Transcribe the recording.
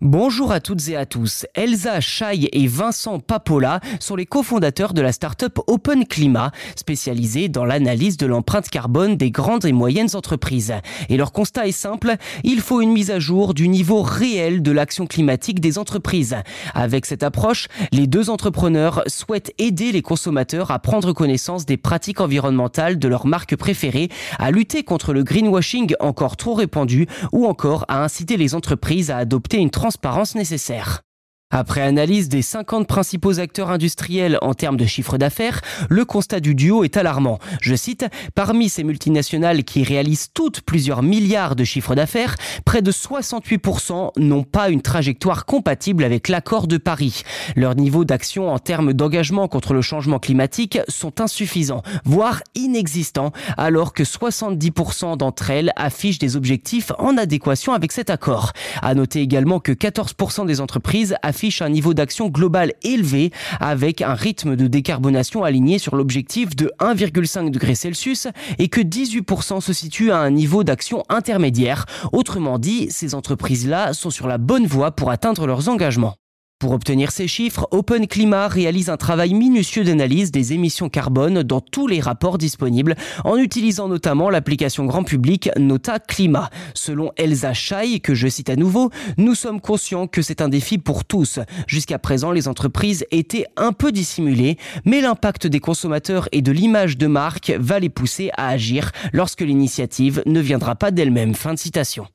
Bonjour à toutes et à tous. Elsa Chai et Vincent Papola sont les cofondateurs de la start-up Open Climat, spécialisée dans l'analyse de l'empreinte carbone des grandes et moyennes entreprises. Et leur constat est simple, il faut une mise à jour du niveau réel de l'action climatique des entreprises. Avec cette approche, les deux entrepreneurs souhaitent aider les consommateurs à prendre connaissance des pratiques environnementales de leurs marques préférées, à lutter contre le greenwashing encore trop répandu ou encore à inciter les entreprises à adopter une transparence nécessaire. Après analyse des 50 principaux acteurs industriels en termes de chiffre d'affaires, le constat du duo est alarmant. Je cite, Parmi ces multinationales qui réalisent toutes plusieurs milliards de chiffres d'affaires, près de 68% n'ont pas une trajectoire compatible avec l'accord de Paris. Leur niveau d'action en termes d'engagement contre le changement climatique sont insuffisants, voire inexistants, alors que 70% d'entre elles affichent des objectifs en adéquation avec cet accord. À noter également que 14% des entreprises affiche un niveau d'action global élevé avec un rythme de décarbonation aligné sur l'objectif de 1,5 degré Celsius et que 18% se situent à un niveau d'action intermédiaire. Autrement dit, ces entreprises-là sont sur la bonne voie pour atteindre leurs engagements. Pour obtenir ces chiffres, Open Climat réalise un travail minutieux d'analyse des émissions carbone dans tous les rapports disponibles, en utilisant notamment l'application grand public Nota Climat. Selon Elsa Chai, que je cite à nouveau, nous sommes conscients que c'est un défi pour tous. Jusqu'à présent, les entreprises étaient un peu dissimulées, mais l'impact des consommateurs et de l'image de marque va les pousser à agir lorsque l'initiative ne viendra pas d'elle-même. Fin de citation.